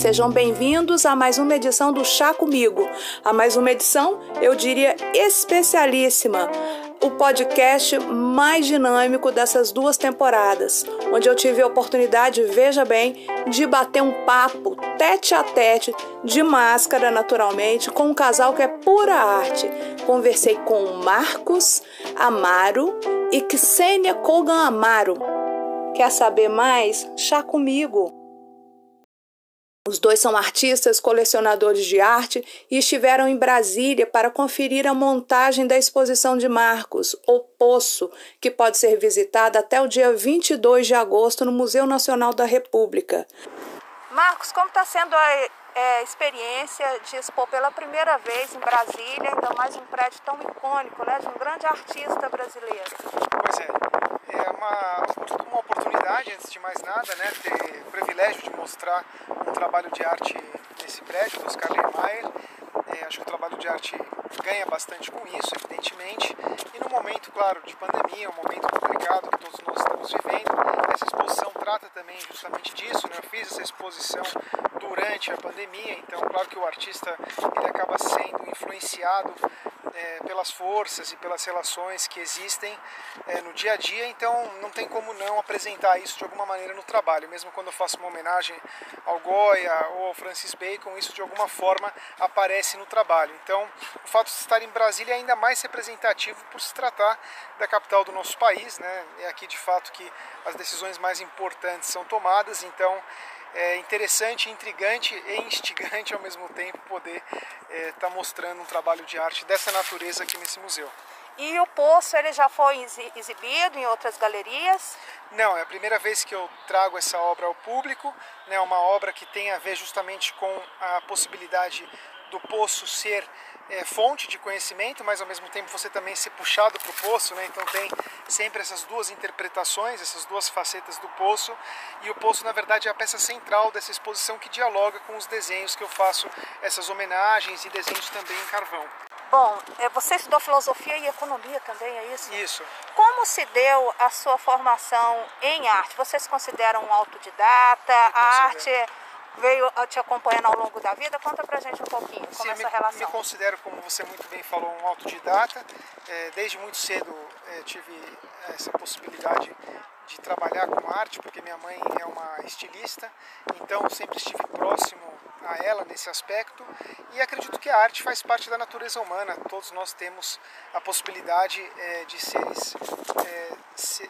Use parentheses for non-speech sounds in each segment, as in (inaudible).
Sejam bem-vindos a mais uma edição do Chá Comigo. A mais uma edição, eu diria, especialíssima. O podcast mais dinâmico dessas duas temporadas, onde eu tive a oportunidade, veja bem, de bater um papo tete a tete, de máscara naturalmente, com um casal que é pura arte. Conversei com Marcos Amaro e Ksenia Kogan Amaro. Quer saber mais? Chá comigo. Os dois são artistas, colecionadores de arte e estiveram em Brasília para conferir a montagem da exposição de Marcos, O Poço, que pode ser visitada até o dia 22 de agosto no Museu Nacional da República. Marcos, como está sendo a é, experiência de expor pela primeira vez em Brasília, ainda mais um prédio tão icônico, né, de um grande artista brasileiro? Pois é, é uma, uma oportunidade, antes de mais nada, né, ter o privilégio de mostrar um trabalho de arte nesse prédio, do Oscar Niemeyer. É, acho que o trabalho de arte ganha bastante com isso, evidentemente. E no momento, claro, de pandemia, um momento complicado que todos nós estamos vivendo, essa exposição trata também justamente disso. Né? Eu fiz essa exposição durante a pandemia, então, claro que o artista ele acaba sendo influenciado é, pelas forças e pelas relações que existem é, no dia a dia, então não tem como não apresentar isso de alguma maneira no trabalho. Mesmo quando eu faço uma homenagem ao Goya ou ao Francis Bacon, isso de alguma forma aparece no trabalho. Então, o fato de estar em Brasília é ainda mais representativo por se tratar da capital do nosso país, né? É aqui de fato que as decisões mais importantes são tomadas, então é interessante, intrigante e instigante ao mesmo tempo poder estar é, tá mostrando um trabalho de arte dessa natureza aqui nesse museu. E o Poço ele já foi exibido em outras galerias? Não, é a primeira vez que eu trago essa obra ao público, né, uma obra que tem a ver justamente com a possibilidade do poço ser é, fonte de conhecimento, mas ao mesmo tempo você também ser puxado para o poço, né? então tem sempre essas duas interpretações, essas duas facetas do poço, e o poço na verdade é a peça central dessa exposição que dialoga com os desenhos que eu faço, essas homenagens e desenhos também em carvão. Bom, é, você estudou filosofia e economia também, é isso? Isso. Como se deu a sua formação em arte? Você se considera um autodidata? A arte veio te acompanhando ao longo da vida? Conta pra gente um pouquinho como Sim, essa me, relação. Me considero, como você muito bem falou, um autodidata. É, desde muito cedo é, tive essa possibilidade de trabalhar com arte, porque minha mãe é uma estilista, então sempre estive próximo a ela nesse aspecto e acredito que a arte faz parte da natureza humana. Todos nós temos a possibilidade é, de seres é,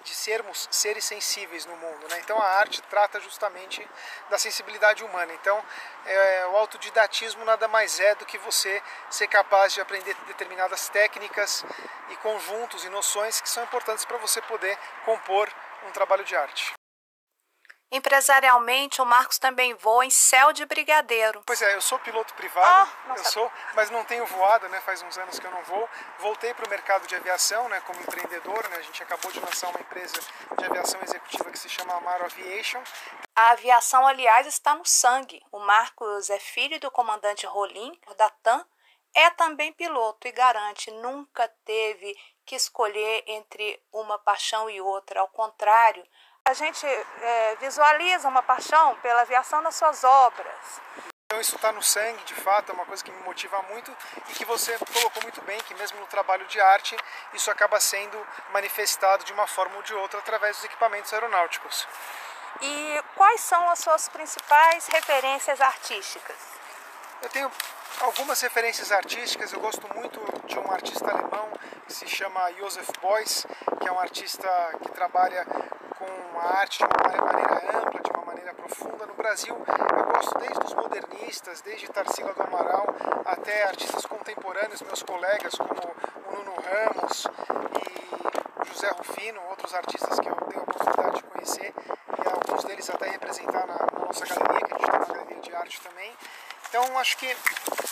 de sermos seres sensíveis no mundo. Né? Então a arte trata justamente da sensibilidade humana. Então é, o autodidatismo nada mais é do que você ser capaz de aprender determinadas técnicas e conjuntos e noções que são importantes para você poder compor um trabalho de arte. Empresarialmente, o Marcos também voa em céu de brigadeiro. Pois é, eu sou piloto privado, oh, eu sou, mas não tenho voado, né? Faz uns anos que eu não vou. Voltei para o mercado de aviação, né? Como empreendedor, né? A gente acabou de lançar uma empresa de aviação executiva que se chama Amaro Aviation. A aviação, aliás, está no sangue. O Marcos é filho do comandante Rolim, da TAM, é também piloto e garante nunca teve que escolher entre uma paixão e outra. Ao contrário, a gente é, visualiza uma paixão pela aviação nas suas obras. Então isso está no sangue, de fato, é uma coisa que me motiva muito e que você colocou muito bem, que mesmo no trabalho de arte, isso acaba sendo manifestado de uma forma ou de outra através dos equipamentos aeronáuticos. E quais são as suas principais referências artísticas? Eu tenho algumas referências artísticas, eu gosto muito de um artista alemão que se chama Josef Beuys, que é um artista que trabalha com a arte de uma maneira ampla, de uma maneira profunda. No Brasil, eu gosto desde os modernistas, desde Tarsila do Amaral, até artistas contemporâneos, meus colegas, como o Nuno Ramos e José Rufino, outros artistas que eu tenho a oportunidade de conhecer, e alguns deles até representar na, nossa galeria arte também. Então acho que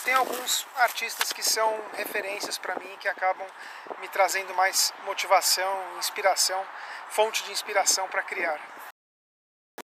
tem alguns artistas que são referências para mim que acabam me trazendo mais motivação, inspiração, fonte de inspiração para criar.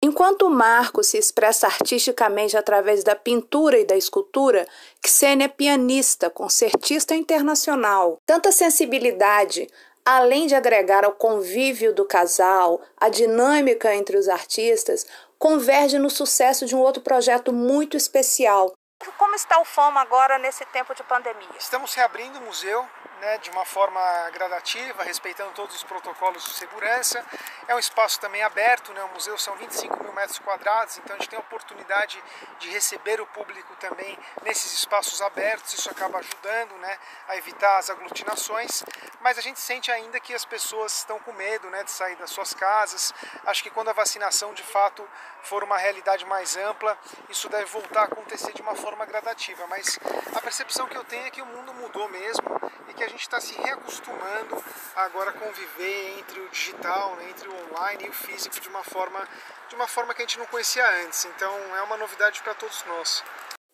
Enquanto Marco se expressa artisticamente através da pintura e da escultura, Xenia é pianista, concertista internacional. Tanta sensibilidade, além de agregar ao convívio do casal, a dinâmica entre os artistas, converge no sucesso de um outro projeto muito especial. Como está o FOMA agora nesse tempo de pandemia? Estamos reabrindo o museu né, de uma forma gradativa, respeitando todos os protocolos de segurança. É um espaço também aberto, né, o museu são 25 mil metros quadrados, então a gente tem a oportunidade de receber o público também nesses espaços abertos, isso acaba ajudando né, a evitar as aglutinações, mas a gente sente ainda que as pessoas estão com medo né, de sair das suas casas. Acho que quando a vacinação de fato for uma realidade mais ampla, isso deve voltar a acontecer de uma forma gradativa, mas a percepção que eu tenho é que o mundo mudou mesmo e que a gente está se reacostumando agora a conviver entre o digital, né, entre o online e o físico de uma forma de uma forma que a gente não conhecia antes. Então é uma novidade para todos nós.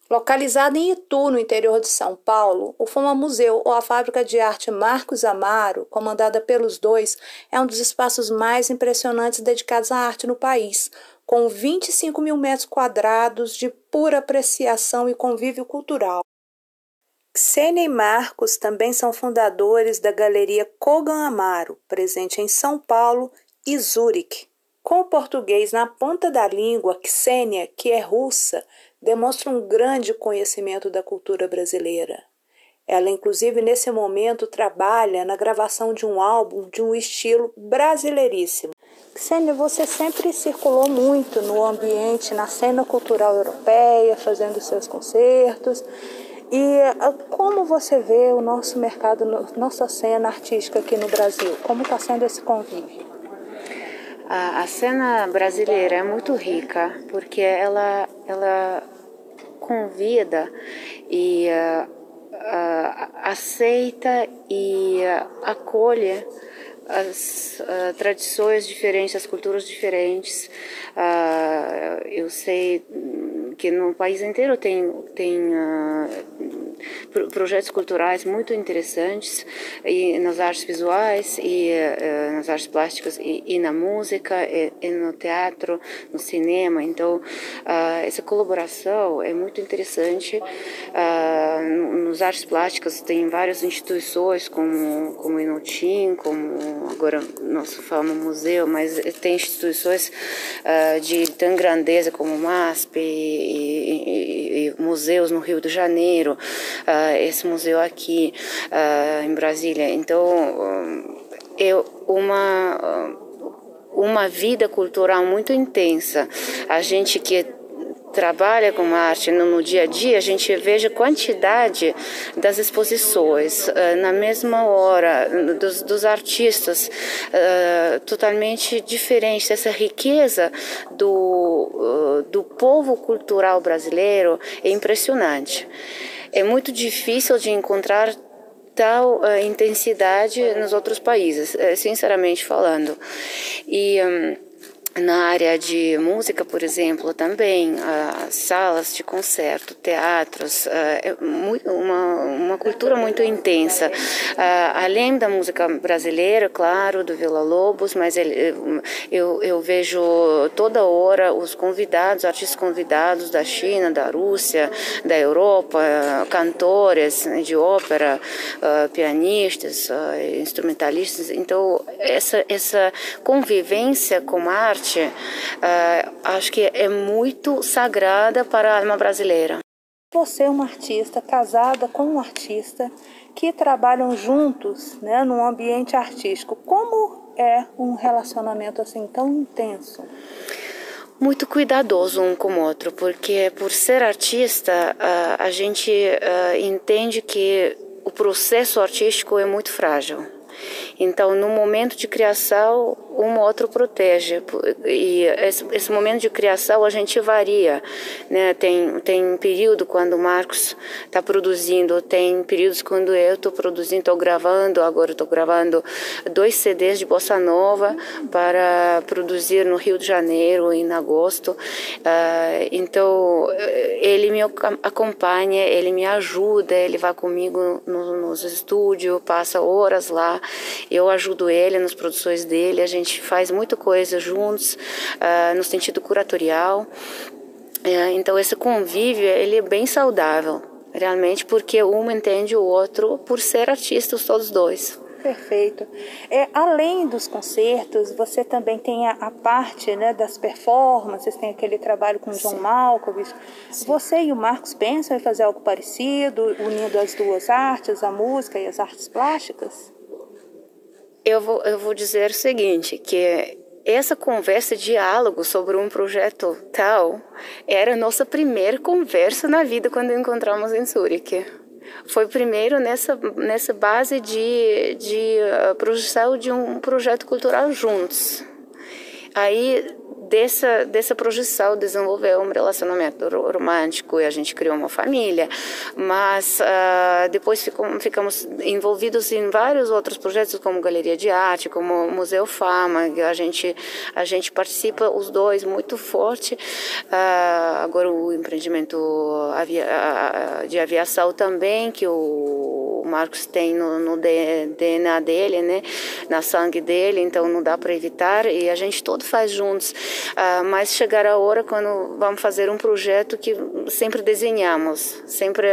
Localizado em Itu, no interior de São Paulo, o Foma Museu ou a Fábrica de Arte Marcos Amaro, comandada pelos dois, é um dos espaços mais impressionantes dedicados à arte no país, com 25 mil metros quadrados de pura apreciação e convívio cultural. Xenia e Marcos também são fundadores da Galeria Kogan Amaro, presente em São Paulo e Zurique. Com o português na ponta da língua, Xenia, que é russa, demonstra um grande conhecimento da cultura brasileira. Ela, inclusive, nesse momento, trabalha na gravação de um álbum de um estilo brasileiríssimo. Xenia, você sempre circulou muito no ambiente, na cena cultural europeia, fazendo seus concertos. E ah, como você vê o nosso mercado, nossa cena artística aqui no Brasil? Como está sendo esse convívio? A, a, cena brasileira é muito rica porque ela, ela convida e uh, uh, aceita e uh, acolhe as tradições diferentes, as culturas diferentes. Eu sei que no país inteiro tem tem uh, projetos culturais muito interessantes e nas artes visuais e uh, nas artes plásticas e, e na música e, e, no teatro no cinema. Então uh, essa colaboração é muito interessante. Nos artes plásticas tem várias instituições como como Inotim como agora nosso famoso museu mas tem instituições de tão grandeza como o MASP e, e, museus no Rio de Janeiro, uh, esse museu aqui uh, em Brasília. Então, é uma uma vida cultural muito intensa. A gente que trabalha com arte no, dia a dia, a gente veja a quantidade das exposições uh, na mesma hora, dos, dos artistas uh, totalmente diferentes. Essa riqueza do, uh, do povo cultural brasileiro é impressionante. É muito difícil de encontrar tal intensidade nos outros países, sinceramente falando. E. Um, na área de música, por exemplo, também salas de concerto, teatros, é uma, uma cultura muito intensa. Além da música brasileira, claro, do Vila Lobos, mas eu, eu vejo toda hora os convidados, artistas convidados da China, da Rússia, da Europa, cantores de ópera, pianistas, instrumentalistas. Então, essa, essa convivência com a arte arte, uh, acho que é muito sagrada para a alma brasileira. Você é uma artista casada com um artista que trabalham juntos, né, num ambiente artístico. Como é um relacionamento assim tão intenso? muito cuidadoso um com o outro, porque por ser artista, uh, a gente uh, entende que o processo artístico é muito frágil. Então, no momento de criação, um outro protege. E esse, esse, momento de criação a gente varia. Né? Tem, tem período quando o Marcos está produzindo, tem períodos quando eu estou produzindo, estou gravando. Agora estou gravando dois CDs de bossa nova para produzir no Rio de Janeiro em agosto. Uh, então, ele me acompanha, ele me ajuda, ele vai comigo no, nos estúdios, passa horas lá. Eu ajudo ele nas produções dele. A gente gente faz muita coisa juntos uh, no sentido curatorial. Uh, então esse convívio ele é bem saudável, realmente, porque um entende o outro por ser artistas todos dois. Perfeito. É, além dos concertos, você também tem a, a, parte né, das performances, tem aquele trabalho com o John Malkovich. Sim. Você e o Marcos pensam em fazer algo parecido, unindo as duas artes, a música e as artes plásticas? Eu vou, eu vou dizer o seguinte, que essa conversa, diálogo sobre um projeto tal, era a nossa primeira conversa na vida quando encontramos em Zurique. Foi primeiro nessa, nessa base de, de uh, projeção de um projeto cultural juntos. Aí dessa, dessa projeção desenvolveu um relacionamento romântico e a gente criou uma família, mas uh, depois ficamos envolvidos em vários outros projetos, como Galeria de Arte, como Museu Fama, a gente, a gente participa os dois muito forte. Uh, agora o empreendimento avia, uh, de aviação também, que o Marcos tem no, no DNA dele, né, na sangue dele, então não dá para evitar e a gente todo faz juntos. Uh, mas chegar a hora quando vamos fazer um projeto que sempre desenhamos, sempre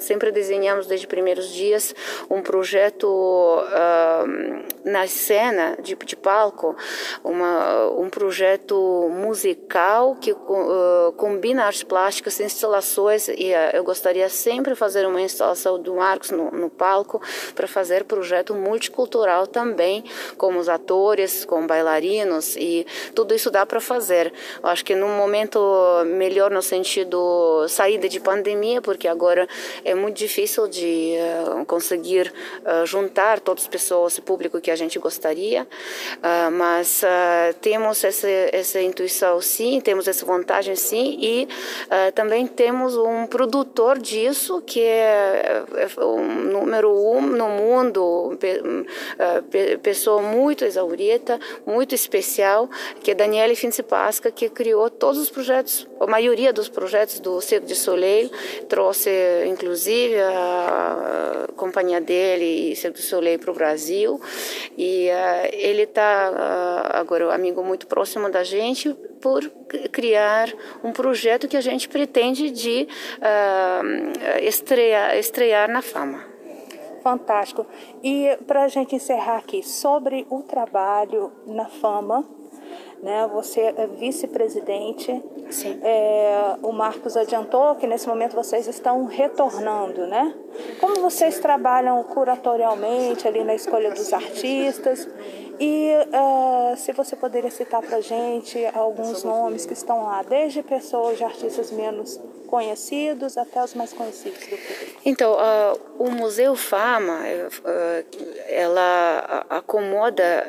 sempre desenhamos desde os primeiros dias um projeto uh, na cena de, de palco, uma, um projeto musical que uh, combina artes plásticas, instalações e eu gostaria sempre fazer uma instalação do Marcos no, no palco para fazer projeto multicultural também, com os atores, com bailarinos e tudo isso dá para fazer. Eu acho que num momento melhor no sentido saída de pandemia, porque agora é muito difícil de uh, conseguir uh, juntar todas as pessoas, o público que a gente gostaria, uh, mas temos essa, essa intuição sim, temos essa vontade sim e também temos um produtor disso que é, é o número um no mundo, pessoa muito exaurida, muito especial, que é Daniele Pasca, que criou todos os projetos, a maioria dos projetos do Cirque du Soleil, trouxe inclusive a companhia dele e Cirque du Soleil para o Brasil. E uh, ele está uh, agora um amigo muito próximo da gente por criar um projeto que a gente pretende de uh, estrear, estrear na fama. Fantástico. E para a gente encerrar aqui, sobre o trabalho na fama, né? Você é vice-presidente. É, o Marcos adiantou que nesse momento vocês estão retornando, né? Como vocês trabalham curatorialmente ali na escolha dos artistas? E uh, se você poderia citar para gente alguns nomes que estão lá, desde pessoas de artistas menos conhecidos até os mais conhecidos do público. Então, uh, o Museu Fama, uh, ela acomoda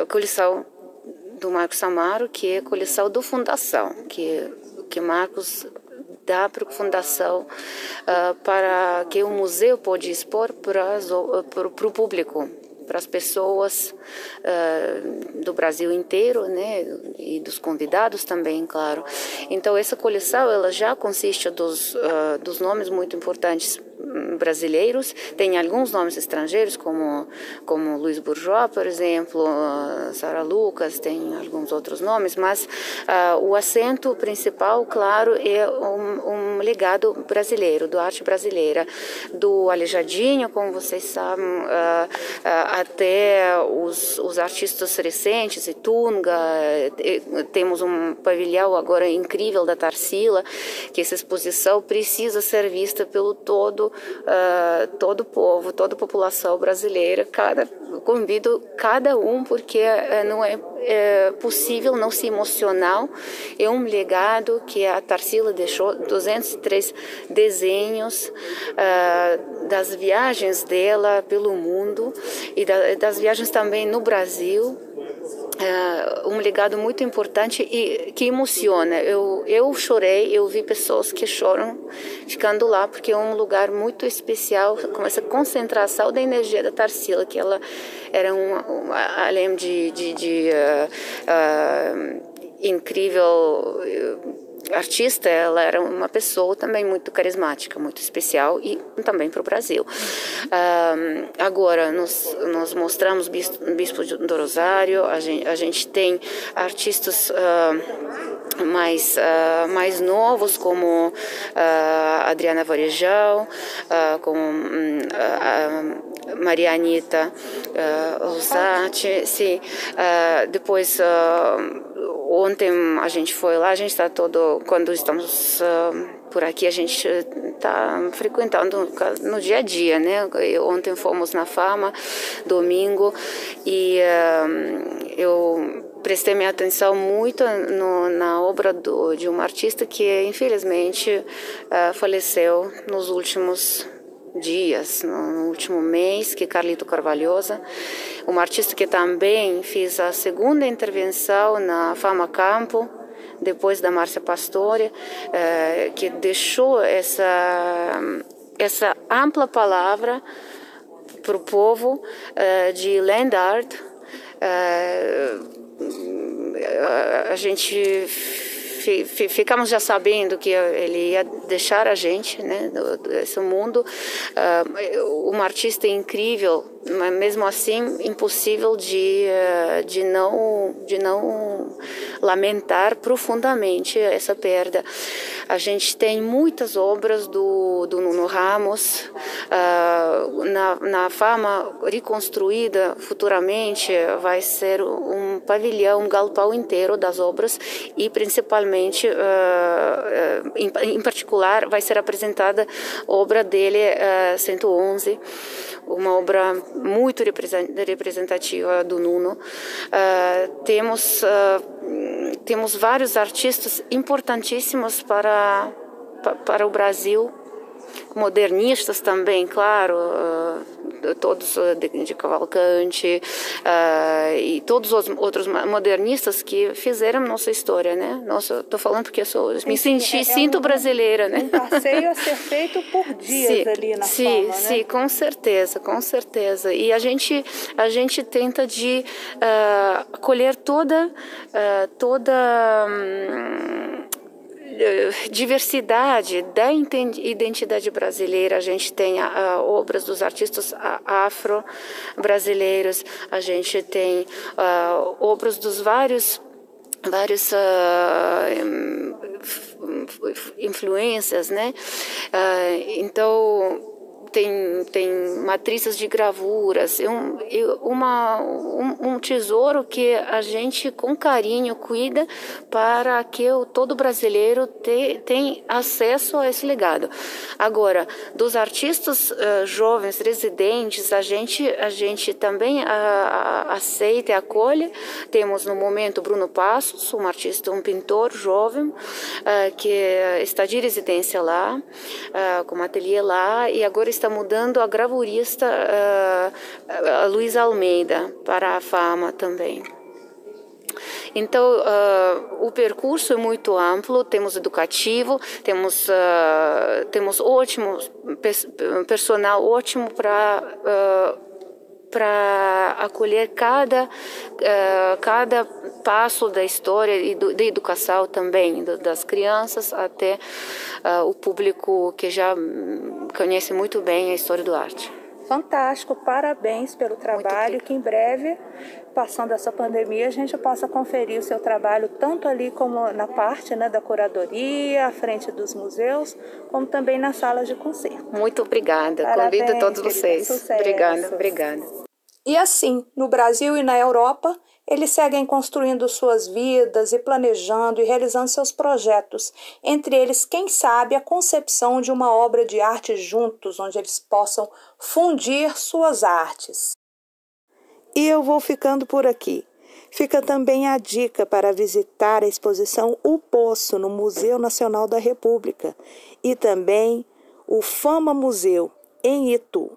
a coleção do Marcos Amaro, que é a coleção do Fundação, que que Marcos dá para a fundação uh, para que o museu pode expor para, para o público para as pessoas uh, do Brasil inteiro, né, e dos convidados também, claro. Então essa coleção ela já consiste dos uh, dos nomes muito importantes brasileiros, tem alguns nomes estrangeiros, como, como Luiz Bourgeois, por exemplo, uh, Sara Lucas, tem alguns outros nomes, mas o acento principal, claro, é um, um, legado brasileiro, do arte brasileira, do Alejadinho, como vocês sabem, uh, até os, os artistas recentes, Tunga, temos um pavilhão agora incrível da Tarsila, que essa exposição precisa ser vista pelo todo uh, todo povo, toda a população brasileira, cada convido cada um porque uh, não é é, possível não se emocionar. É um legado que a Tarsila deixou, 203 desenhos uh, das viagens dela pelo mundo e da, das viagens também no Brasil uh, um legado muito importante e que emociona. Eu, eu chorei, eu vi pessoas que choram ficando lá, porque é um lugar muito especial, com essa concentração da energia da Tarsila, que ela era uma, uma além de, de, de uh, uh, incrível artista, ela era uma pessoa também muito carismática, muito especial e também para o Brasil. Uh, agora, nós, nós mostramos Bispo, Bispo do Rosário, a gente, a gente tem artistas uh, mais, uh, mais novos, como Adriana Varejão, como um, Maria Anitta Rosati, sim. depois Ontem a gente foi lá, a gente está todo, quando estamos uh, por aqui, a gente está frequentando no dia a dia, né? Ontem fomos na Fama, domingo, e uh, eu prestei minha atenção muito no, na obra do, de um artista que infelizmente uh, faleceu nos últimos dias, no último mês, que Carlito Carvalhosa, uma artista que também fez a segunda intervenção na Fama Campo, depois da Márcia Pastore, eh, que deixou essa, essa ampla palavra para o povo eh, de land art. Eh, a gente ficamos já sabendo que ele ia deixar a gente, né, desse mundo. Uh, uma artista incrível, mas mesmo assim impossível de uh, de não de não lamentar profundamente essa perda. A gente tem muitas obras do, do Nuno Ramos uh, na, na fama reconstruída futuramente vai ser um pavilhão, um galpão inteiro das obras e principalmente uh, em, em, particular vai ser apresentada obra dele uh, 111 uma obra muito representativa do Nuno. Uh, temos, uh, temos vários artistas importantíssimos para, para o Brasil modernistas também, claro, uh, todos uh, de, de, Cavalcante uh, e todos os outros modernistas que fizeram nossa história, né? Nossa, estou falando porque eu sou, me senti, é, é sinto um, brasileira, né? Um passeio a ser feito por (laughs) dias sim, ali na sim, sim, né? com certeza, com certeza. E a gente a gente tenta de uh, colher toda uh, toda um, diversidade da identidade brasileira. A gente tem obras dos artistas afro-brasileiros, a gente tem a, obras dos vários várias uh, influências, né? Uh, então tem, tem matrizes de gravuras, é um, uma, um, um, tesouro que a gente com carinho cuida para que o, todo brasileiro te, tenha acesso a esse legado. Agora, dos artistas uh, jovens, residentes, a gente, a gente também uh, aceita e acolhe. Temos no momento Bruno Passos, um artista, um pintor jovem, uh, que está de residência lá, com ateliê lá, e agora está está mudando a gravurista uh, a Luiz Almeida para a fama também. Então, uh, o percurso é muito amplo, temos educativo, temos, uh, temos ótimo, personal ótimo para para acolher cada, uh, cada passo da história e do, da educação também, do, das crianças até uh, o público que já conhece muito bem a história do arte. Fantástico, parabéns pelo trabalho, que em breve, passando essa pandemia, a gente possa conferir o seu trabalho tanto ali como na parte né, da curadoria, à frente dos museus, como também nas salas de concerto. Muito obrigada, parabéns, convido todos vocês. Sucesso. Obrigada, obrigada. E assim, no Brasil e na Europa, eles seguem construindo suas vidas e planejando e realizando seus projetos, entre eles, quem sabe, a concepção de uma obra de arte juntos, onde eles possam fundir suas artes. E eu vou ficando por aqui. Fica também a dica para visitar a exposição O Poço no Museu Nacional da República e também o Fama Museu em Itu.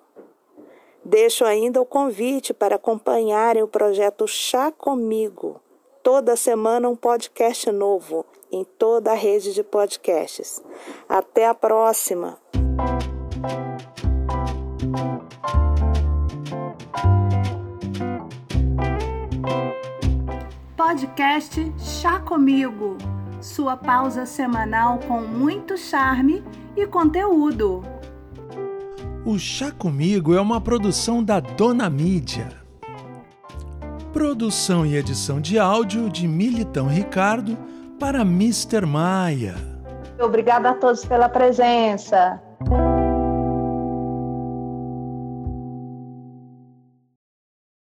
Deixo ainda o convite para acompanharem o projeto Chá Comigo. Toda semana um podcast novo em toda a rede de podcasts. Até a próxima! Podcast Chá Comigo, sua pausa semanal com muito charme e conteúdo. O Chá Comigo é uma produção da Dona Mídia. Produção e edição de áudio de Militão Ricardo para Mr. Maia. Obrigada a todos pela presença.